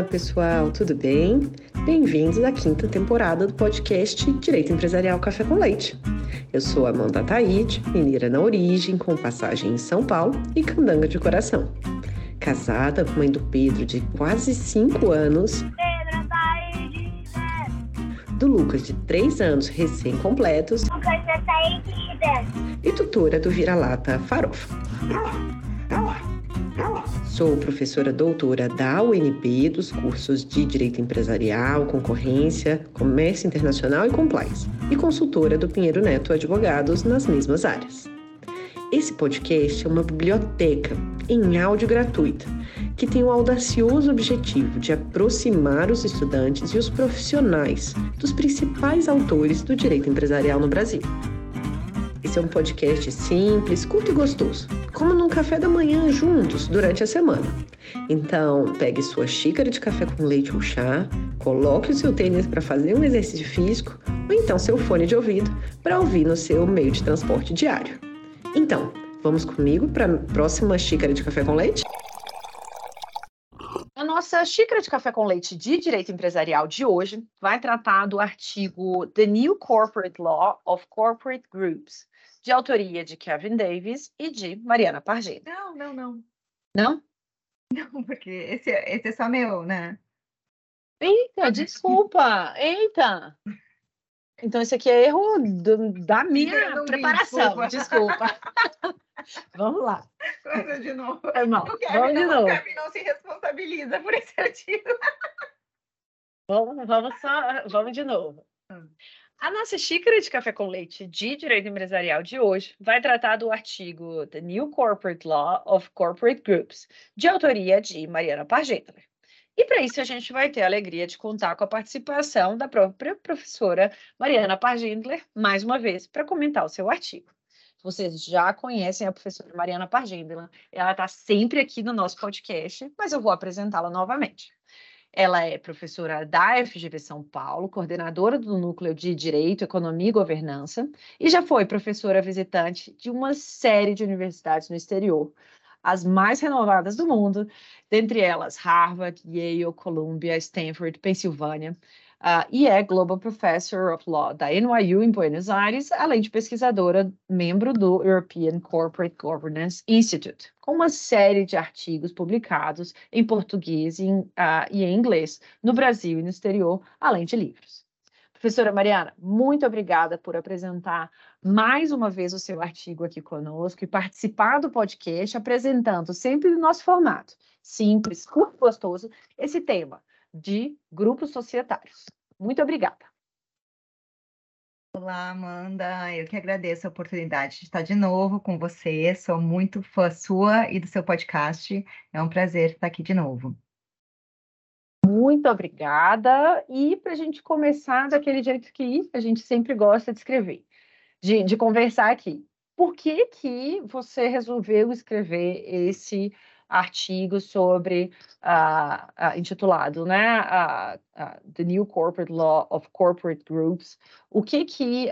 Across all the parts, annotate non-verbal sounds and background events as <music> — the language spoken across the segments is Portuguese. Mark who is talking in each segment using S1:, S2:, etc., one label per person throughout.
S1: Olá, pessoal, tudo bem? Bem-vindos à quinta temporada do podcast Direito Empresarial Café com Leite. Eu sou Amanda Taide, mineira na origem, com passagem em São Paulo e candanga de coração. Casada com mãe do Pedro de quase 5 anos. Pedro Taide! Do Lucas de 3 anos recém-completos. Lucas Taide! E tutora do vira-lata Farofa. Sou professora doutora da UNB dos cursos de Direito Empresarial, Concorrência, Comércio Internacional e Compliance, e consultora do Pinheiro Neto Advogados nas mesmas áreas. Esse podcast é uma biblioteca em áudio gratuita que tem o audacioso objetivo de aproximar os estudantes e os profissionais dos principais autores do direito empresarial no Brasil. Esse é um podcast simples, curto e gostoso, como num café da manhã juntos durante a semana. Então, pegue sua xícara de café com leite ou chá, coloque o seu tênis para fazer um exercício físico ou então seu fone de ouvido para ouvir no seu meio de transporte diário. Então, vamos comigo para a próxima xícara de café com leite?
S2: A nossa xícara de café com leite de direito empresarial de hoje vai tratar do artigo The New Corporate Law of Corporate Groups, de autoria de Kevin Davis e de Mariana Pargini.
S3: Não, não, não.
S2: Não?
S3: Não, porque esse, esse é só meu, né?
S2: Eita, desculpa! Eita! Então, esse aqui é erro do, da minha preparação, desculpa. <laughs> Vamos lá.
S3: Coisa de novo.
S2: É mal.
S3: O Kevin, vamos de não, novo. O Kevin não se responsabiliza por esse artigo.
S2: Vamos, vamos, só, vamos de novo. Hum. A nossa xícara de café com leite de direito empresarial de hoje vai tratar do artigo The New Corporate Law of Corporate Groups, de autoria de Mariana Pargentler. E para isso a gente vai ter a alegria de contar com a participação da própria professora Mariana Pargentler, mais uma vez, para comentar o seu artigo. Vocês já conhecem a professora Mariana Pargentler, ela está sempre aqui no nosso podcast, mas eu vou apresentá-la novamente. Ela é professora da FGV São Paulo, coordenadora do Núcleo de Direito, Economia e Governança, e já foi professora visitante de uma série de universidades no exterior, as mais renovadas do mundo, dentre elas Harvard, Yale, Columbia, Stanford, Pensilvânia, uh, e é Global Professor of Law da NYU em Buenos Aires, além de pesquisadora, membro do European Corporate Governance Institute, com uma série de artigos publicados em português e em, uh, e em inglês no Brasil e no exterior, além de livros. Professora Mariana, muito obrigada por apresentar mais uma vez o seu artigo aqui conosco e participar do podcast, apresentando sempre no nosso formato simples, curto, gostoso, esse tema, de grupos societários. Muito obrigada.
S3: Olá, Amanda. Eu que agradeço a oportunidade de estar de novo com você. Sou muito fã sua e do seu podcast. É um prazer estar aqui de novo.
S2: Muito obrigada. E para a gente começar daquele jeito que a gente sempre gosta de escrever, de, de conversar aqui. Por que, que você resolveu escrever esse artigo sobre uh, uh, intitulado, né, uh, The New Corporate Law of Corporate Groups. O que que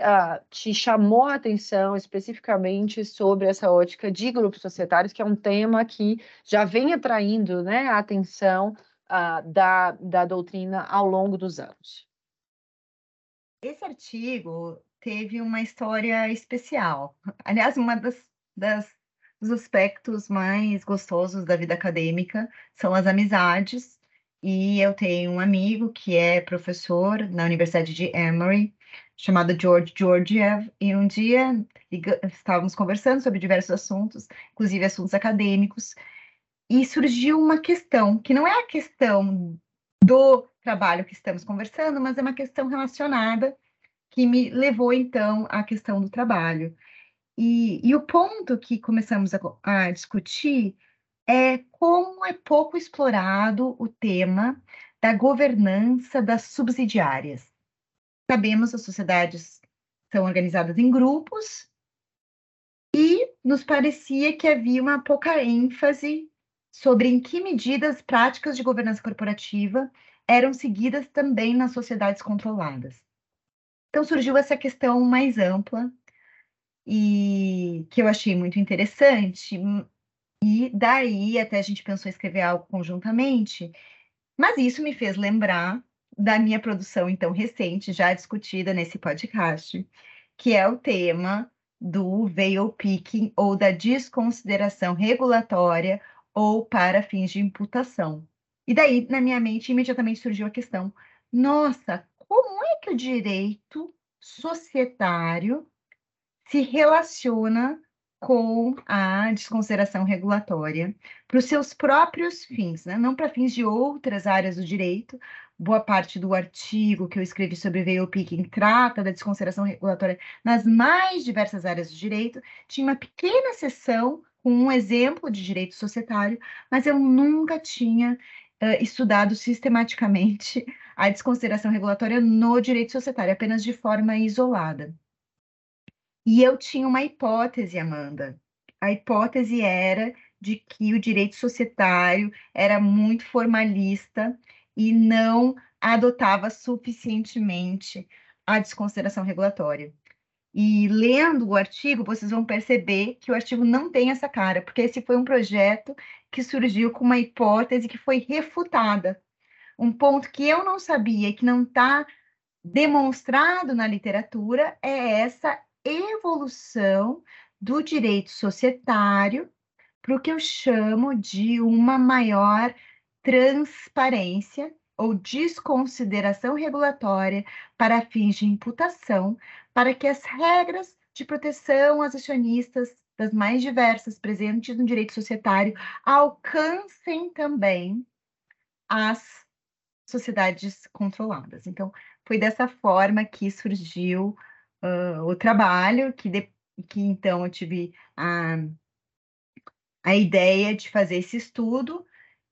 S2: te chamou a atenção especificamente sobre essa ótica de grupos societários, que é um tema que já vem atraindo, né, a atenção da, da doutrina ao longo dos anos?
S3: Esse artigo teve uma história especial. Aliás, uma das, das os aspectos mais gostosos da vida acadêmica são as amizades. E eu tenho um amigo que é professor na Universidade de Emory, chamado George Georgiev, e um dia estávamos conversando sobre diversos assuntos, inclusive assuntos acadêmicos, e surgiu uma questão, que não é a questão do trabalho que estamos conversando, mas é uma questão relacionada que me levou então à questão do trabalho. E, e o ponto que começamos a, a discutir é como é pouco explorado o tema da governança das subsidiárias. Sabemos as sociedades são organizadas em grupos e nos parecia que havia uma pouca ênfase sobre em que medida as práticas de governança corporativa eram seguidas também nas sociedades controladas. Então surgiu essa questão mais ampla e que eu achei muito interessante. E daí, até a gente pensou em escrever algo conjuntamente, Mas isso me fez lembrar da minha produção, então, recente, já discutida nesse podcast, que é o tema do veil picking ou da desconsideração regulatória ou para fins de imputação. E daí, na minha mente, imediatamente surgiu a questão: nossa, como é que o direito societário se relaciona com a desconsideração regulatória para os seus próprios fins, né? não para fins de outras áreas do direito. Boa parte do artigo que eu escrevi sobre veil picking trata da desconsideração regulatória nas mais diversas áreas do direito. Tinha uma pequena seção com um exemplo de direito societário, mas eu nunca tinha uh, estudado sistematicamente <laughs> a desconsideração regulatória no direito societário, apenas de forma isolada. E eu tinha uma hipótese, Amanda. A hipótese era de que o direito societário era muito formalista e não adotava suficientemente a desconsideração regulatória. E lendo o artigo, vocês vão perceber que o artigo não tem essa cara, porque esse foi um projeto que surgiu com uma hipótese que foi refutada. Um ponto que eu não sabia, que não está demonstrado na literatura, é essa evolução do direito societário para o que eu chamo de uma maior transparência ou desconsideração regulatória para fins de imputação, para que as regras de proteção às acionistas das mais diversas presentes no direito societário alcancem também as sociedades controladas. Então, foi dessa forma que surgiu uh, o trabalho, que, de, que então eu tive a, a ideia de fazer esse estudo,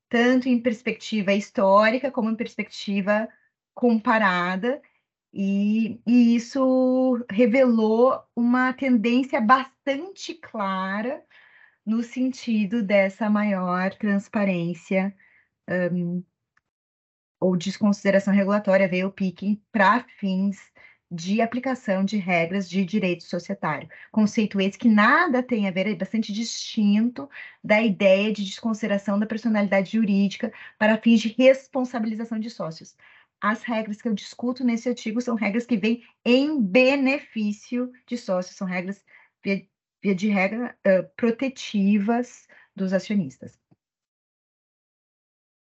S3: tanto em perspectiva histórica como em perspectiva comparada, e, e isso revelou uma tendência bastante clara no sentido dessa maior transparência um, ou desconsideração regulatória, veio o picking para fins de aplicação de regras de direito societário. Conceito esse que nada tem a ver, é bastante distinto da ideia de desconsideração da personalidade jurídica para fins de responsabilização de sócios. As regras que eu discuto nesse artigo são regras que vêm em benefício de sócios, são regras, via, via de regra, uh, protetivas dos acionistas.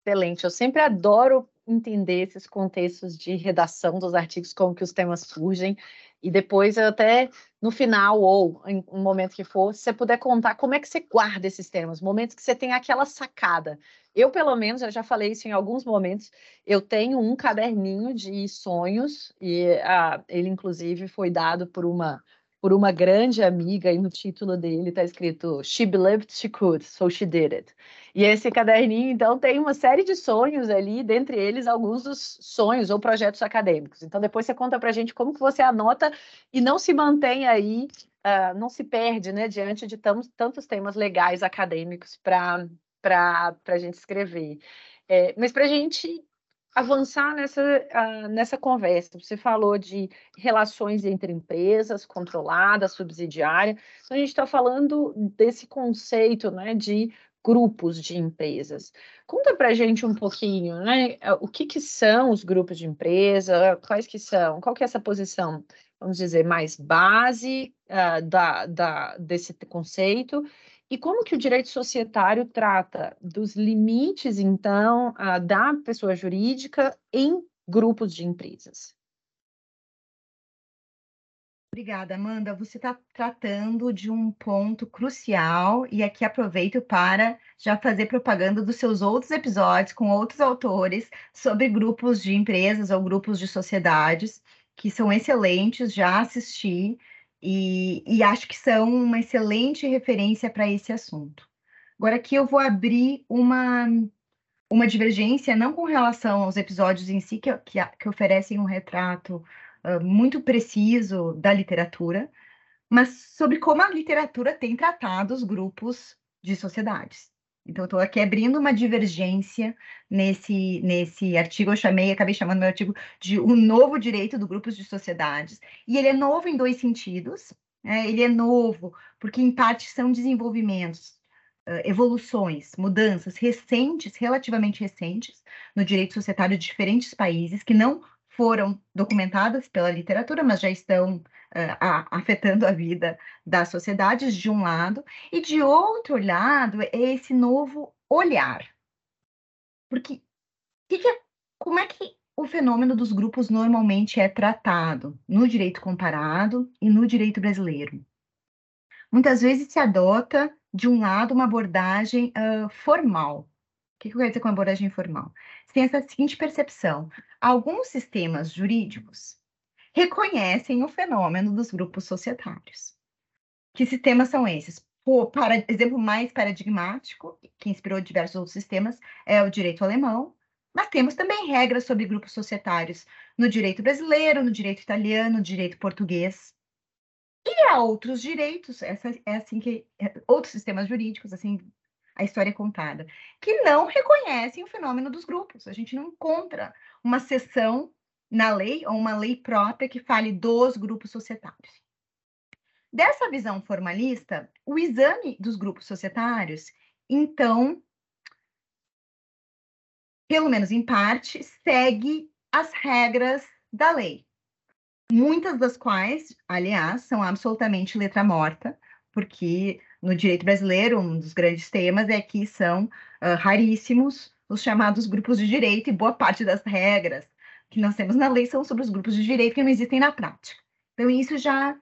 S2: Excelente, eu sempre adoro entender esses contextos de redação dos artigos, como que os temas surgem, e depois até no final, ou em um momento que for, se você puder contar como é que você guarda esses temas, momentos que você tem aquela sacada. Eu, pelo menos, eu já falei isso em alguns momentos, eu tenho um caderninho de sonhos, e ah, ele, inclusive, foi dado por uma por uma grande amiga, e no título dele está escrito She believed she could, so she did it. E esse caderninho, então, tem uma série de sonhos ali, dentre eles alguns dos sonhos ou projetos acadêmicos. Então, depois você conta para a gente como que você anota e não se mantém aí, uh, não se perde, né, diante de tantos temas legais acadêmicos para a gente escrever. É, mas para a gente avançar nessa, uh, nessa conversa. Você falou de relações entre empresas, controlada, subsidiária. Então, a gente está falando desse conceito né, de grupos de empresas. Conta para a gente um pouquinho, né? O que, que são os grupos de empresa, quais que são, qual que é essa posição, vamos dizer, mais base uh, da, da, desse conceito e como que o direito societário trata dos limites, então, da pessoa jurídica em grupos de empresas?
S3: Obrigada, Amanda. Você está tratando de um ponto crucial e aqui aproveito para já fazer propaganda dos seus outros episódios com outros autores sobre grupos de empresas ou grupos de sociedades que são excelentes, já assisti e, e acho que são uma excelente referência para esse assunto. Agora aqui eu vou abrir uma, uma divergência, não com relação aos episódios em si, que, que, que oferecem um retrato uh, muito preciso da literatura, mas sobre como a literatura tem tratado os grupos de sociedades. Então, estou aqui abrindo uma divergência nesse, nesse artigo. Eu chamei, acabei chamando meu artigo de O Novo Direito do Grupos de Sociedades. E ele é novo em dois sentidos. Né? Ele é novo, porque, em parte, são desenvolvimentos evoluções, mudanças recentes, relativamente recentes, no direito societário de diferentes países, que não foram documentadas pela literatura, mas já estão uh, afetando a vida das sociedades, de um lado, e de outro lado é esse novo olhar. Porque que que é, como é que o fenômeno dos grupos normalmente é tratado no direito comparado e no direito brasileiro? Muitas vezes se adota, de um lado, uma abordagem uh, formal. O que, que eu quero dizer com abordagem formal? Tem essa seguinte percepção: alguns sistemas jurídicos reconhecem o fenômeno dos grupos societários. Que sistemas são esses? O para, exemplo mais paradigmático, que inspirou diversos outros sistemas, é o direito alemão, mas temos também regras sobre grupos societários no direito brasileiro, no direito italiano, no direito português. E há outros direitos, essa é assim que é, outros sistemas jurídicos, assim a história é contada, que não reconhecem o fenômeno dos grupos. A gente não encontra uma seção na lei ou uma lei própria que fale dos grupos societários. Dessa visão formalista, o exame dos grupos societários, então, pelo menos em parte, segue as regras da lei. Muitas das quais, aliás, são absolutamente letra morta, porque no direito brasileiro, um dos grandes temas é que são uh, raríssimos os chamados grupos de direito, e boa parte das regras que nós temos na lei são sobre os grupos de direito que não existem na prática. Então, isso já,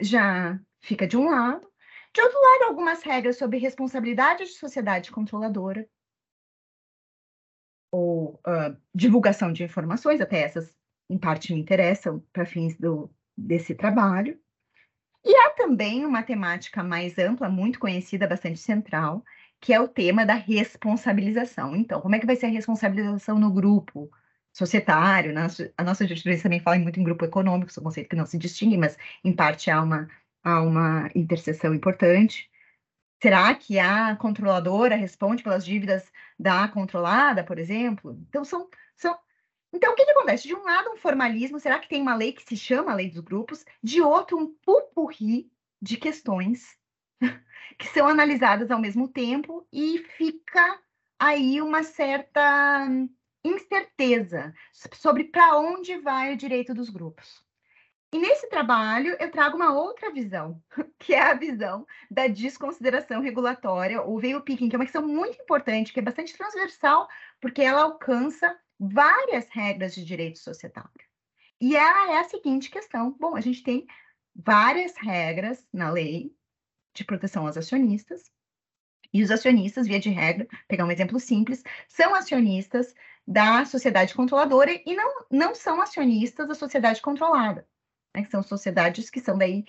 S3: já fica de um lado. De outro lado, algumas regras sobre responsabilidade de sociedade controladora, ou uh, divulgação de informações, até essas, em parte, me interessam para fins do, desse trabalho. E há também uma temática mais ampla, muito conhecida, bastante central, que é o tema da responsabilização. Então, como é que vai ser a responsabilização no grupo societário? Né? A nossa jurisprudência também fala muito em grupo econômico, é um conceito que não se distingue, mas em parte há uma, há uma interseção importante. Será que a controladora responde pelas dívidas da controlada, por exemplo? Então, são, são então, o que, que, acontece? De um lado, um formalismo, será que tem uma lei que se chama Lei dos Grupos? De outro, um pupurri de questões <laughs> que são analisadas ao mesmo tempo e fica aí uma certa incerteza sobre para onde vai o direito dos grupos. E nesse trabalho eu trago uma outra visão, <laughs> que é a visão da desconsideração regulatória, ou veio picking, que é uma questão muito importante, que é bastante transversal, porque ela alcança várias regras de direito societário. E ela é a seguinte questão: bom, a gente tem várias regras na lei de proteção aos acionistas, e os acionistas, via de regra, pegar um exemplo simples, são acionistas da sociedade controladora e não, não são acionistas da sociedade controlada, né? são sociedades que são daí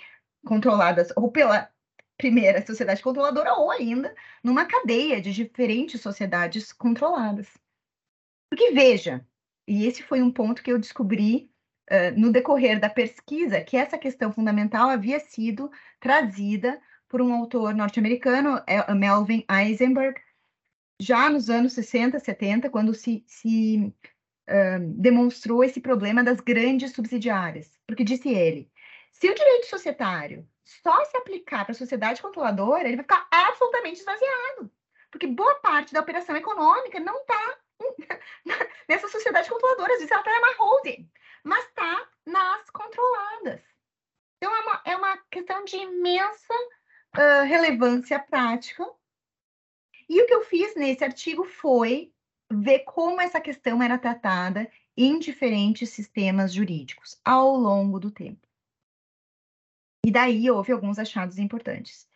S3: controladas ou pela primeira sociedade controladora ou ainda numa cadeia de diferentes sociedades controladas. Porque veja, e esse foi um ponto que eu descobri uh, no decorrer da pesquisa, que essa questão fundamental havia sido trazida por um autor norte-americano, é, Melvin Eisenberg, já nos anos 60, 70, quando se, se uh, demonstrou esse problema das grandes subsidiárias. Porque disse ele, se o direito societário só se aplicar para a sociedade controladora, ele vai ficar absolutamente esvaziado. Porque boa parte da operação econômica não está <laughs> nessa sociedade controladora. Às vezes ela está na holding, mas está nas controladas. Então, é uma, é uma questão de imensa relevância prática. E o que eu fiz nesse artigo foi ver como essa questão era tratada em diferentes sistemas jurídicos ao longo do tempo. E daí houve alguns achados importantes,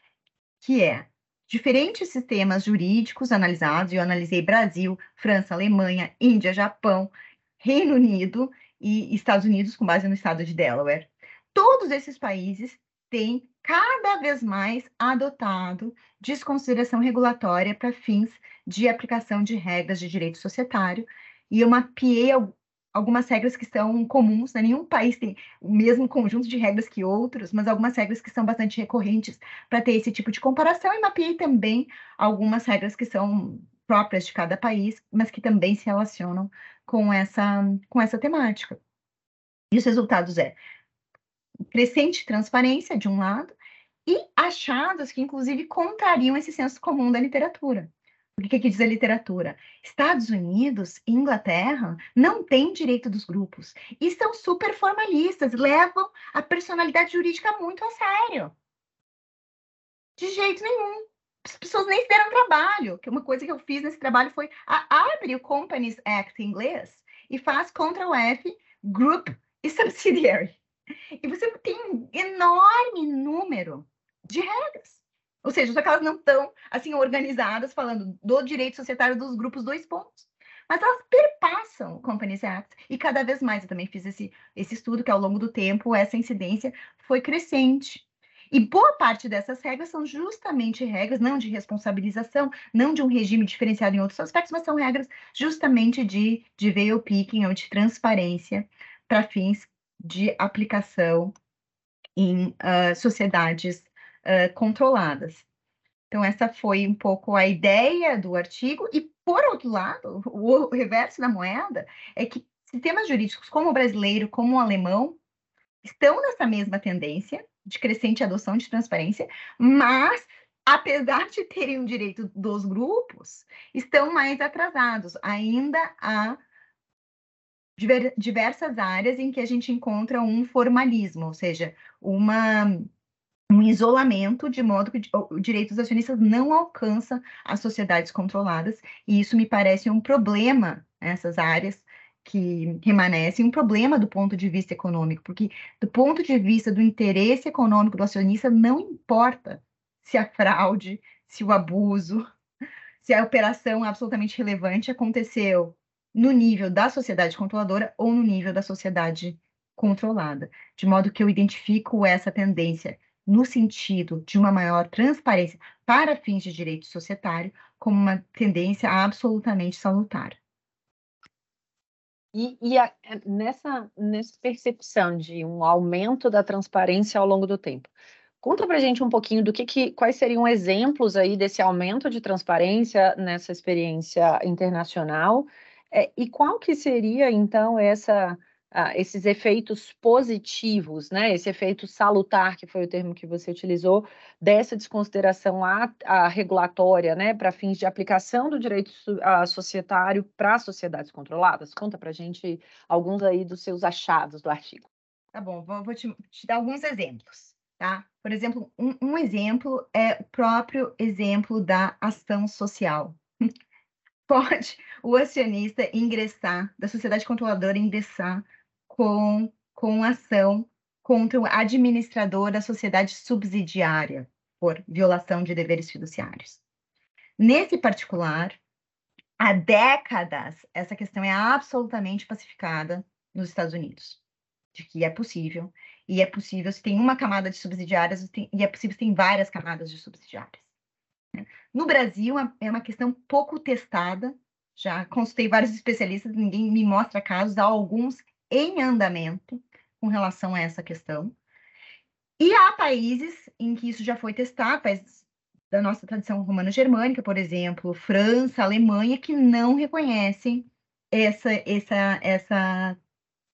S3: que é diferentes sistemas jurídicos analisados, eu analisei Brasil, França, Alemanha, Índia, Japão, Reino Unido e Estados Unidos, com base no estado de Delaware. Todos esses países têm cada vez mais adotado desconsideração regulatória para fins de aplicação de regras de direito societário, e eu mapeei algumas regras que são comuns, né? nenhum país tem o mesmo conjunto de regras que outros, mas algumas regras que são bastante recorrentes para ter esse tipo de comparação, e mapeei também algumas regras que são próprias de cada país, mas que também se relacionam com essa, com essa temática. E os resultados é crescente transparência, de um lado, e achados que, inclusive, contrariam esse senso comum da literatura. O que, que diz a literatura? Estados Unidos e Inglaterra não têm direito dos grupos e são super formalistas, levam a personalidade jurídica muito a sério. De jeito nenhum. As pessoas nem se deram trabalho, que uma coisa que eu fiz nesse trabalho foi a, abre o Companies Act em inglês e faz Ctrl F, Group e Subsidiary. E você tem um enorme número de regras. Ou seja, só que elas não estão assim organizadas falando do direito societário dos grupos dois pontos. Mas elas perpassam o Companies Act e cada vez mais eu também fiz esse, esse estudo que ao longo do tempo essa incidência foi crescente. E boa parte dessas regras são justamente regras não de responsabilização, não de um regime diferenciado em outros aspectos, mas são regras justamente de, de veil picking ou de transparência para fins de aplicação em uh, sociedades uh, controladas. Então, essa foi um pouco a ideia do artigo, e, por outro lado, o reverso da moeda é que sistemas jurídicos como o brasileiro, como o alemão, estão nessa mesma tendência de crescente adoção de transparência, mas, apesar de terem o direito dos grupos, estão mais atrasados. Ainda há diversas áreas em que a gente encontra um formalismo, ou seja, uma um isolamento, de modo que o direito dos acionistas não alcança as sociedades controladas, e isso me parece um problema nessas áreas que remanescem, um problema do ponto de vista econômico, porque do ponto de vista do interesse econômico do acionista, não importa se a fraude, se o abuso, se a operação absolutamente relevante aconteceu no nível da sociedade controladora ou no nível da sociedade controlada, de modo que eu identifico essa tendência no sentido de uma maior transparência para fins de direito societário, como uma tendência absolutamente salutar.
S2: E, e a, nessa, nessa percepção de um aumento da transparência ao longo do tempo, conta para gente um pouquinho do que, que quais seriam exemplos aí desse aumento de transparência nessa experiência internacional é, e qual que seria então essa esses efeitos positivos, né? Esse efeito salutar, que foi o termo que você utilizou, dessa desconsideração à regulatória, né, para fins de aplicação do direito societário para sociedades controladas? Conta para a gente alguns aí dos seus achados do artigo.
S3: Tá bom, vou te, te, dar alguns exemplos, tá? Por exemplo, um, um exemplo é o próprio exemplo da ação social. Pode o acionista ingressar, da sociedade controladora ingressar com, com ação contra o administrador da sociedade subsidiária por violação de deveres fiduciários. Nesse particular, há décadas, essa questão é absolutamente pacificada nos Estados Unidos, de que é possível, e é possível se tem uma camada de subsidiárias, e é possível se tem várias camadas de subsidiárias. No Brasil, é uma questão pouco testada, já consultei vários especialistas, ninguém me mostra casos, há alguns em andamento com relação a essa questão. E há países em que isso já foi testado, países da nossa tradição romano-germânica, por exemplo, França, Alemanha, que não reconhecem essa, essa, essa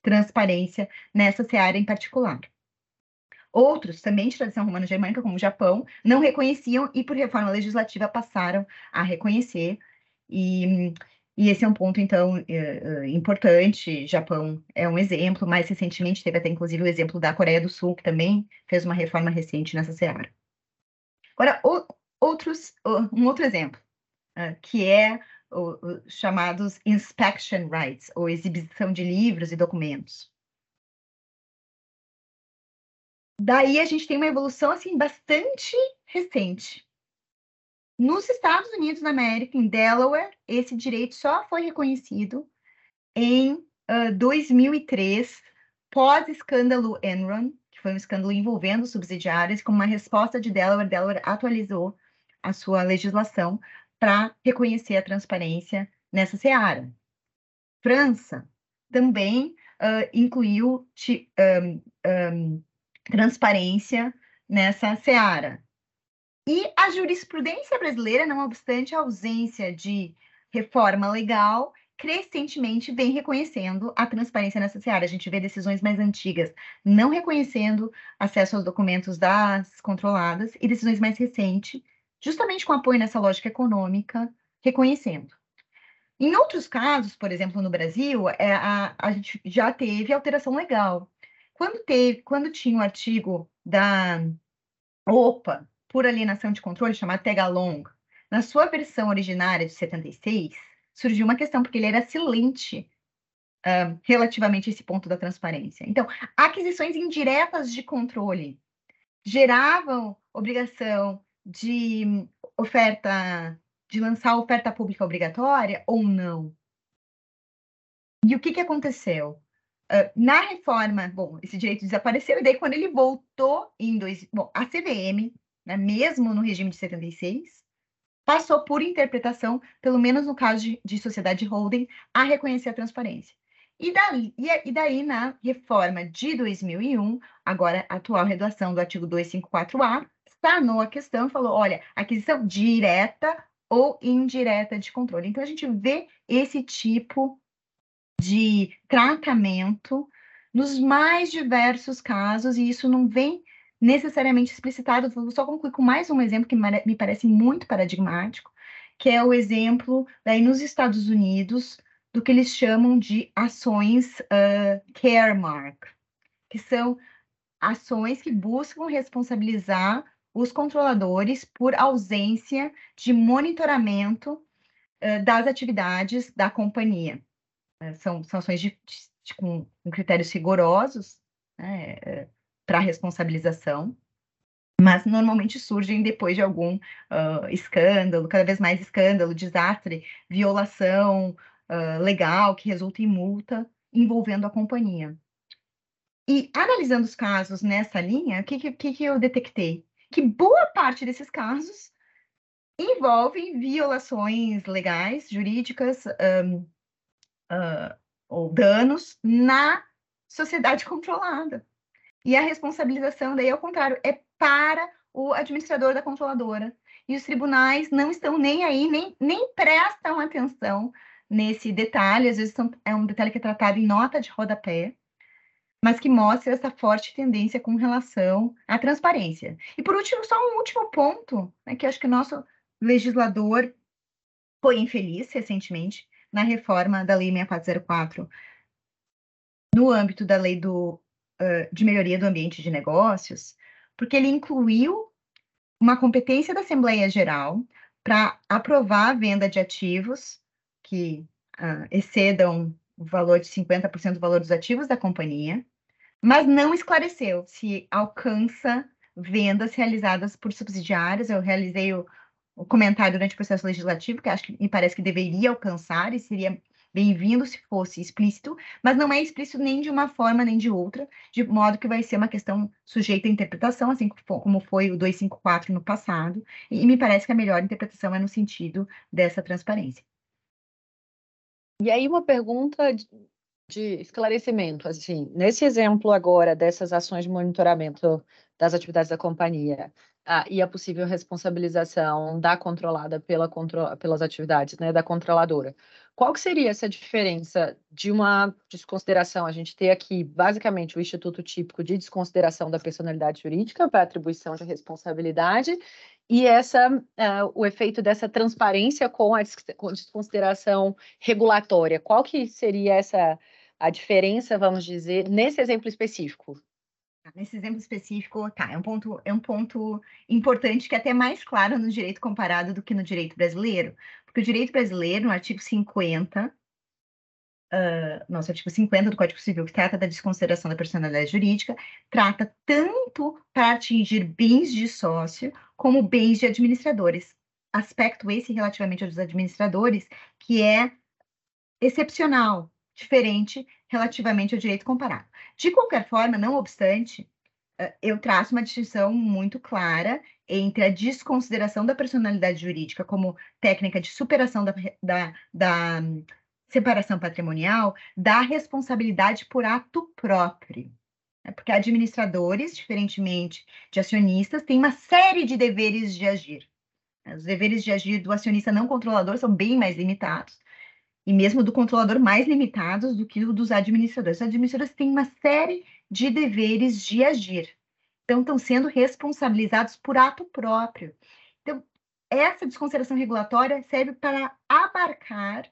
S3: transparência nessa seara em particular. Outros, também de tradição romano-germânica, como o Japão, não reconheciam e, por reforma legislativa, passaram a reconhecer. E e esse é um ponto, então, eh, eh, importante. Japão é um exemplo. Mais recentemente, teve até, inclusive, o exemplo da Coreia do Sul, que também fez uma reforma recente nessa seara. Agora, outros, um outro exemplo, ah, que é os chamados inspection rights, ou exibição de livros e documentos. Daí a gente tem uma evolução assim bastante recente. Nos Estados Unidos da América, em Delaware, esse direito só foi reconhecido em uh, 2003, pós-escândalo Enron, que foi um escândalo envolvendo subsidiários, como uma resposta de Delaware, Delaware atualizou a sua legislação para reconhecer a transparência nessa seara. França também uh, incluiu um, um, transparência nessa seara. E a jurisprudência brasileira, não obstante a ausência de reforma legal, crescentemente vem reconhecendo a transparência nessa área. A gente vê decisões mais antigas não reconhecendo acesso aos documentos das controladas e decisões mais recentes, justamente com apoio nessa lógica econômica, reconhecendo. Em outros casos, por exemplo, no Brasil, é, a, a gente já teve alteração legal. Quando, teve, quando tinha um artigo da OPA, por alienação de controle, chamado Tegalong, na sua versão originária de 76, surgiu uma questão, porque ele era silente uh, relativamente a esse ponto da transparência. Então, aquisições indiretas de controle geravam obrigação de oferta de lançar oferta pública obrigatória ou não? E o que, que aconteceu? Uh, na reforma, bom, esse direito desapareceu, e daí quando ele voltou em dois. Bom, a CVM, né, mesmo no regime de 76, passou por interpretação, pelo menos no caso de, de sociedade holding, a reconhecer a transparência. E daí, e daí, na reforma de 2001, agora atual redação do artigo 254A, sanou a questão e falou: olha, aquisição direta ou indireta de controle. Então, a gente vê esse tipo de tratamento nos mais diversos casos, e isso não vem necessariamente explicitado. Vou só concluir com mais um exemplo que me parece muito paradigmático, que é o exemplo daí nos Estados Unidos do que eles chamam de ações uh, Caremark, que são ações que buscam responsabilizar os controladores por ausência de monitoramento uh, das atividades da companhia. Uh, são, ações de, de, com, com, critérios rigorosos né, uh, para responsabilização, mas normalmente surgem depois de algum escândalo, cada vez mais escândalo, desastre, violação legal que resulta em multa envolvendo a companhia. E analisando os casos nessa linha, o que, que, que eu detectei? que boa parte desses casos envolve violações legais, jurídicas um, uh, ou danos na sociedade controlada. E a responsabilização, daí, ao contrário, é para o administrador da controladora. E os tribunais não estão nem aí, nem, nem prestam atenção nesse detalhe. Às vezes são, é um detalhe que é tratado em nota de rodapé mas que mostra essa forte tendência com relação à transparência. E por último, só um último ponto, né, que acho que o nosso legislador foi infeliz recentemente na reforma da Lei 6404, no âmbito da Lei do, uh, de Melhoria do Ambiente de Negócios, porque ele incluiu uma competência da Assembleia Geral para aprovar a venda de ativos que uh, excedam o valor de 50% do valor dos ativos da companhia, mas não esclareceu se alcança vendas realizadas por subsidiários. Eu realizei o, comentário durante o processo legislativo, que acho que me parece que deveria alcançar e seria bem-vindo se fosse explícito, mas não é explícito nem de uma forma nem de outra, de modo que vai ser uma questão sujeita à interpretação, assim como foi o 254 no passado, e me parece que a melhor interpretação é no sentido dessa transparência.
S2: E aí uma pergunta de esclarecimento, assim, nesse exemplo agora dessas ações de monitoramento das atividades da companhia ah, e a possível responsabilização da controlada pela contro pelas atividades, né, da controladora, qual que seria essa diferença de uma desconsideração? A gente tem aqui, basicamente, o Instituto Típico de Desconsideração da Personalidade Jurídica para atribuição de responsabilidade e essa, uh, o efeito dessa transparência com a desconsideração regulatória. Qual que seria essa a diferença, vamos dizer, nesse exemplo específico?
S3: Nesse exemplo específico, tá, é um ponto, é um ponto importante que é até mais claro no direito comparado do que no direito brasileiro, porque o direito brasileiro, no artigo 50, uh, nosso artigo 50 do Código Civil, que trata da desconsideração da personalidade jurídica, trata tanto para atingir bens de sócio como bens de administradores. Aspecto esse relativamente aos administradores, que é excepcional, diferente relativamente ao direito comparado. De qualquer forma, não obstante, eu traço uma distinção muito clara entre a desconsideração da personalidade jurídica como técnica de superação da, da, da separação patrimonial da responsabilidade por ato próprio. Né? Porque administradores, diferentemente de acionistas, têm uma série de deveres de agir. Os deveres de agir do acionista não controlador são bem mais limitados e mesmo do controlador mais limitados do que o dos administradores. Os administradores têm uma série de deveres de agir. Então, estão sendo responsabilizados por ato próprio. Então, essa desconsideração regulatória serve para abarcar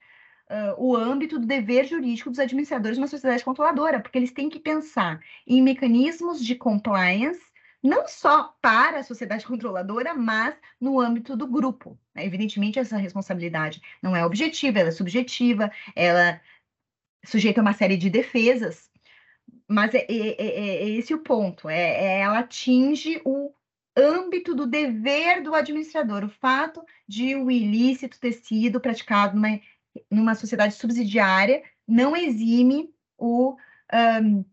S3: uh, o âmbito do dever jurídico dos administradores de uma sociedade controladora, porque eles têm que pensar em mecanismos de compliance não só para a sociedade controladora, mas no âmbito do grupo. Né? Evidentemente, essa responsabilidade não é objetiva, ela é subjetiva, ela é sujeita a uma série de defesas, mas é, é, é, é esse o ponto, é, é, ela atinge o âmbito do dever do administrador, o fato de o ilícito ter sido praticado numa, numa sociedade subsidiária não exime o um,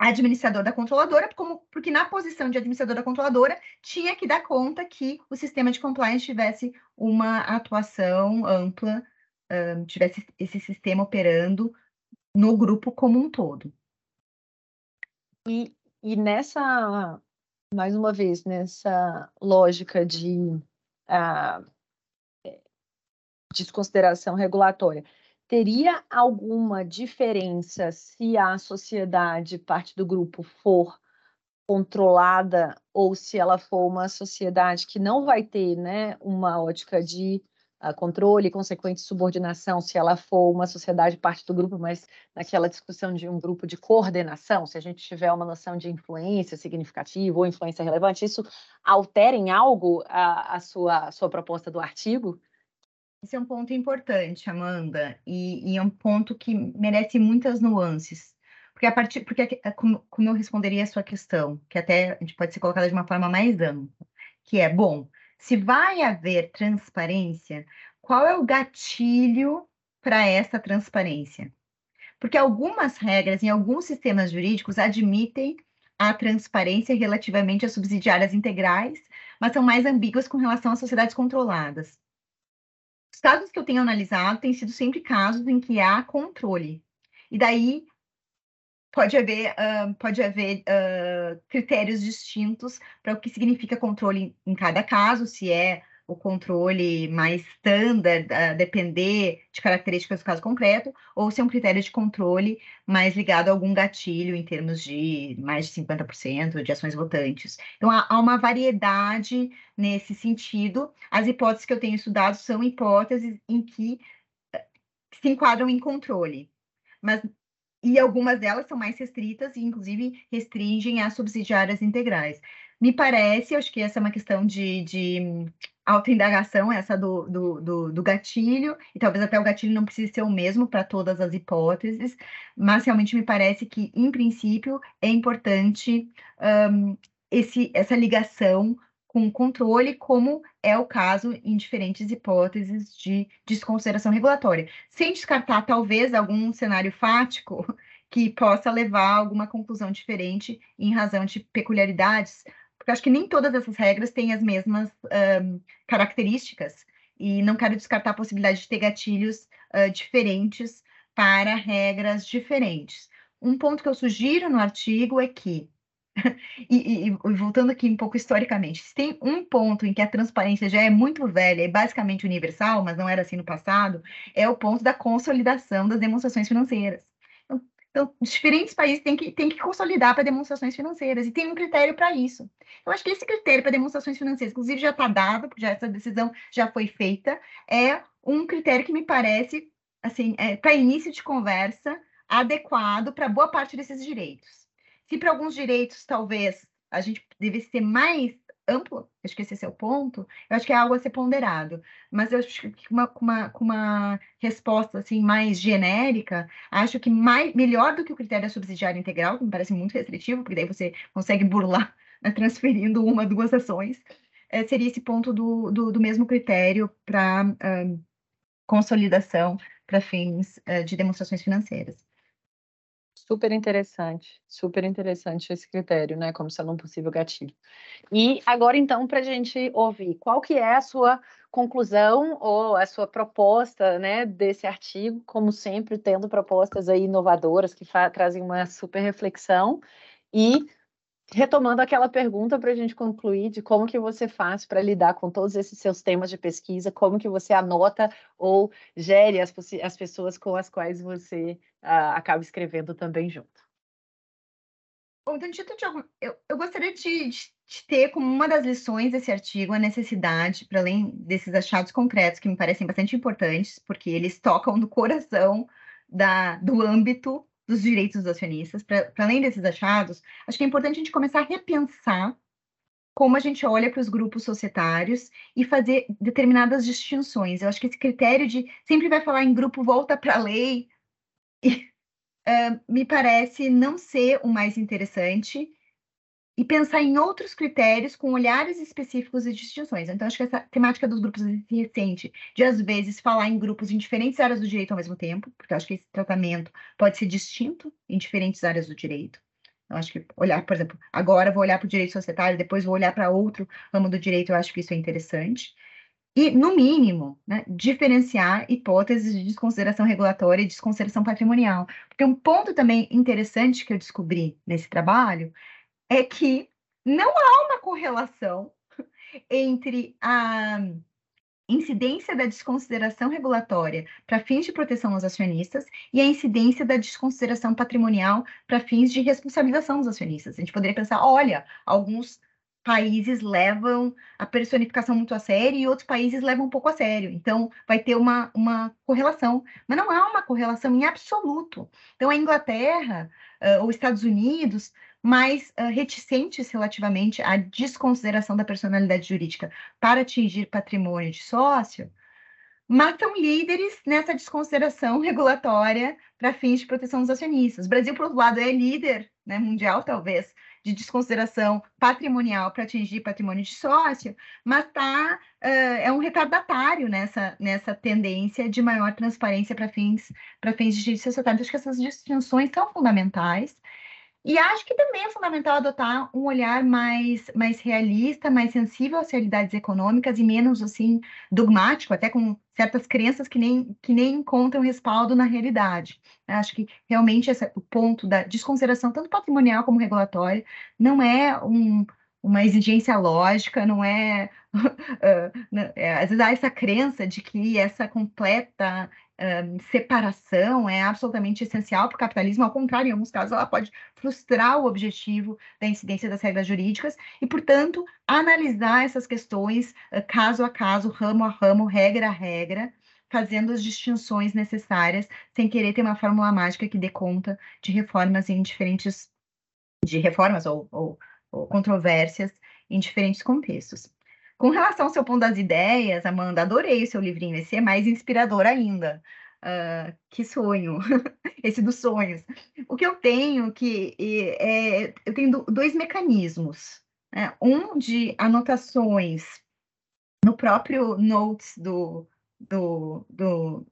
S3: administrador da controladora, como, porque na posição de administrador da controladora tinha que dar conta que o sistema de compliance tivesse uma atuação ampla, um, tivesse esse sistema operando no grupo como um todo.
S2: E, e nessa, mais uma vez, nessa lógica de uh, desconsideração regulatória, teria alguma diferença se a sociedade, parte do grupo, for controlada ou se ela for uma sociedade que não vai ter né, uma ótica de uh, controle consequente subordinação, se ela for uma sociedade parte do grupo, mas naquela discussão de um grupo de coordenação, se a gente tiver uma noção de influência significativa ou influência relevante, isso altera em algo a, a sua, a sua proposta do artigo?
S3: Esse é um ponto importante, Amanda, e, e, é um ponto que merece muitas nuances. Porque a partir, porque é como, como eu responderia a sua questão, que até a gente pode ser colocada de uma forma mais ampla, que é, bom, se vai haver transparência, qual é o gatilho para essa transparência? Porque algumas regras em alguns sistemas jurídicos admitem a transparência relativamente às subsidiárias integrais, mas são mais ambíguas com relação às sociedades controladas. Os casos que eu tenho analisado têm sido sempre casos em que há controle. E daí pode haver, uh, pode haver uh, critérios distintos para o que significa controle em cada caso, se é o controle mais standard, a depender de características do caso concreto, ou se é um critério de controle mais ligado a algum gatilho em termos de mais de 50% de ações votantes. Então, há, há uma variedade nesse sentido. As hipóteses que eu tenho estudado são hipóteses em que eh, se enquadram em controle. Mas e algumas delas são mais restritas e, inclusive, restringem as subsidiárias integrais. Me parece, acho que essa é uma questão de, de autoindagação, essa do, do, do, do, gatilho, e talvez até o gatilho não precise ser o mesmo para todas as hipóteses, mas realmente me parece que, em princípio, é importante um, esse, essa ligação com o controle, como é o caso em diferentes hipóteses de desconsideração regulatória, sem descartar, talvez, algum cenário fático <laughs> que possa levar a alguma conclusão diferente em razão de peculiaridades porque acho que nem todas essas regras têm as mesmas um, características, e não quero descartar a possibilidade de ter gatilhos uh, diferentes para regras diferentes. Um ponto que eu sugiro no artigo é que, <laughs> e, e, voltando aqui um pouco historicamente, se tem um ponto em que a transparência já é muito velha e basicamente universal, mas não era assim no passado, é o ponto da consolidação das demonstrações financeiras. Então, diferentes países têm que, têm que consolidar para demonstrações financeiras e tem um critério para isso. Eu acho que esse critério para demonstrações financeiras, inclusive já está dado, porque já essa decisão já foi feita, é um critério que me parece, assim, é, para início de conversa, adequado para boa parte desses direitos. Se para alguns direitos, talvez, a gente devesse ser mais amplo, acho que esse é o ponto, eu acho que é algo a ser ponderado. Mas eu acho que uma, uma, uma resposta assim, mais genérica, acho que mais, melhor do que o critério da subsidiária integral, que me parece muito restritivo, porque daí você consegue burlar né, transferindo uma, duas ações, é, seria esse ponto do, do, do mesmo critério para um, consolidação para fins uh, de demonstrações financeiras.
S2: Super interessante, super interessante esse critério, né? Como sendo um possível gatilho. E agora, então, para a gente ouvir, qual que é a sua conclusão ou a sua proposta, né, desse artigo? Como sempre, tendo propostas aí inovadoras que trazem uma super reflexão. E retomando aquela pergunta para a gente concluir de como que você faz para lidar com todos esses seus temas de pesquisa, como que você anota ou gere as, as pessoas com as quais você uh, acaba escrevendo também junto.
S3: Bom, então, eu, eu gostaria de, de, ter como uma das lições desse artigo a necessidade, para além desses achados concretos que me parecem bastante importantes, porque eles tocam no coração da, do âmbito dos direitos dos acionistas, para além desses achados, acho que é importante a gente começar a repensar como a gente olha para os grupos societários e fazer determinadas distinções. Eu acho que esse critério de sempre vai falar em grupo volta para a lei <laughs> e, uh, me parece não ser o mais interessante e pensar em outros critérios com olhares específicos e distinções. Então, acho que essa temática dos grupos é recente, de às vezes falar em grupos em diferentes áreas do direito ao mesmo tempo, porque acho que esse tratamento pode ser distinto em diferentes áreas do direito. Eu acho que olhar, por exemplo, agora vou olhar para o direito societário, depois vou olhar para outro ramo do direito, eu acho que isso é interessante. E, no mínimo, né, diferenciar hipóteses de desconsideração regulatória e desconsideração patrimonial. Porque um ponto também interessante que eu descobri nesse trabalho é que não há uma correlação entre a incidência da desconsideração regulatória para fins de proteção aos acionistas e a incidência da desconsideração patrimonial para fins de responsabilização dos acionistas. A gente poderia pensar, olha, alguns países levam a personificação muito a sério e outros países levam um pouco a sério. Então, vai ter uma, uma correlação. Mas não há uma correlação em absoluto. Então, a Inglaterra, uh, ou Estados Unidos, mais uh, reticentes relativamente à desconsideração da personalidade jurídica para atingir patrimônio de sócio, são líderes nessa desconsideração <laughs> regulatória para fins de proteção dos acionistas. O Brasil, por outro lado, é líder né, mundial, talvez, de desconsideração patrimonial para atingir patrimônio de sócio, mas tá, uh, é um retardatário nessa, nessa tendência de maior transparência para fins, fins de direito societário. Acho que essas distinções são fundamentais e acho que também é fundamental adotar um olhar mais, mais realista, mais sensível às realidades econômicas e menos assim dogmático, até com certas crenças que nem, que nem encontram respaldo na realidade. Acho que realmente esse, o ponto da desconsideração, tanto patrimonial como regulatória, não é um, uma exigência lógica, não é, <laughs> é. Às vezes há essa crença de que essa completa separação é absolutamente essencial para o capitalismo, ao contrário, em alguns casos ela pode frustrar o objetivo da incidência das regras jurídicas e, portanto, analisar essas questões uh, caso a caso, ramo a ramo, regra a regra, fazendo as distinções necessárias, sem querer ter uma fórmula mágica que dê conta de reformas em diferentes de reformas ou, ou, ou controvérsias em diferentes contextos. Com relação ao seu ponto das ideias, Amanda, adorei o seu livrinho. Esse é mais inspirador ainda. Uh, que sonho, <laughs> esse dos sonhos. O que eu tenho que é, eu tenho dois mecanismos, né? um de anotações no próprio Notes do, do, do,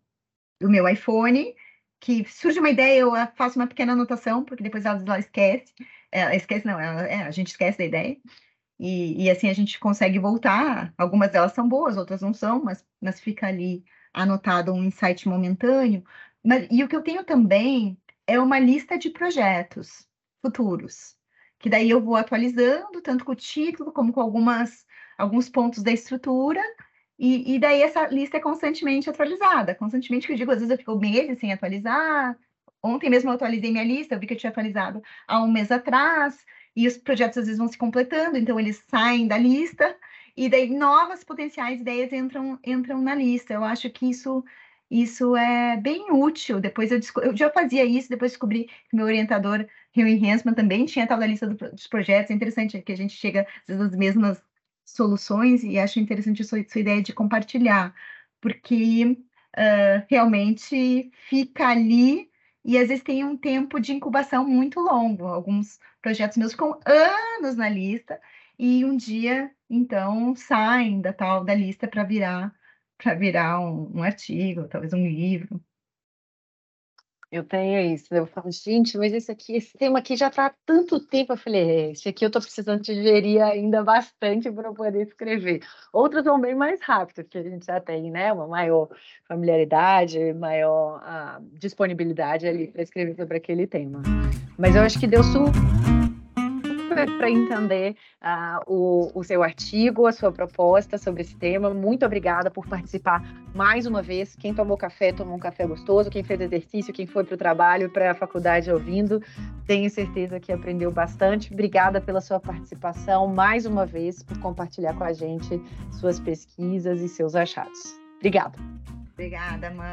S3: do, meu iPhone, que surge uma ideia, eu faço uma pequena anotação, porque depois ela, ela esquece, ela esquece não, ela, é, a gente esquece da ideia. E, e, assim a gente consegue voltar. Algumas delas são boas, outras não são, mas, mas fica ali anotado um insight momentâneo. Mas, e o que eu tenho também é uma lista de projetos futuros, que daí eu vou atualizando, tanto com o título como com algumas, alguns pontos da estrutura, e, e daí essa lista é constantemente atualizada. Constantemente, que eu digo, às vezes eu fico meses sem atualizar. Ontem mesmo eu atualizei minha lista, eu vi que eu tinha atualizado há um mês atrás, e os projetos às vezes vão se completando, então eles saem da lista e daí novas potenciais ideias entram entram na lista. Eu acho que isso isso é bem útil. Depois eu, eu já fazia isso, depois descobri que meu orientador, Huey Hensman, também tinha tal da lista do, dos projetos. É interessante que a gente chega às mesmas soluções e acho interessante a sua, sua ideia de compartilhar, porque uh, realmente fica ali e às vezes tem um tempo de incubação muito longo. Alguns projetos meus ficam anos na lista e um dia, então, saem da tal da lista para virar para virar um, um artigo, talvez um livro.
S2: Eu tenho isso. Eu falo, gente, mas esse aqui, esse tema aqui já está há tanto tempo. Eu falei, é, esse aqui eu estou precisando de gerir ainda bastante para poder escrever. Outros vão bem mais rápido, porque a gente já tem né, uma maior familiaridade, maior ah, disponibilidade ali para escrever sobre aquele tema. Mas eu acho que deu super para entender uh, o, o seu artigo, a sua proposta sobre esse tema. Muito obrigada por participar mais uma vez. Quem tomou café, tomou um café gostoso. Quem fez exercício, quem foi para o trabalho, para a faculdade ouvindo, tenho certeza que aprendeu bastante. Obrigada pela sua participação mais uma vez, por compartilhar com a gente suas pesquisas e seus achados. Obrigada.
S3: Obrigada, mãe.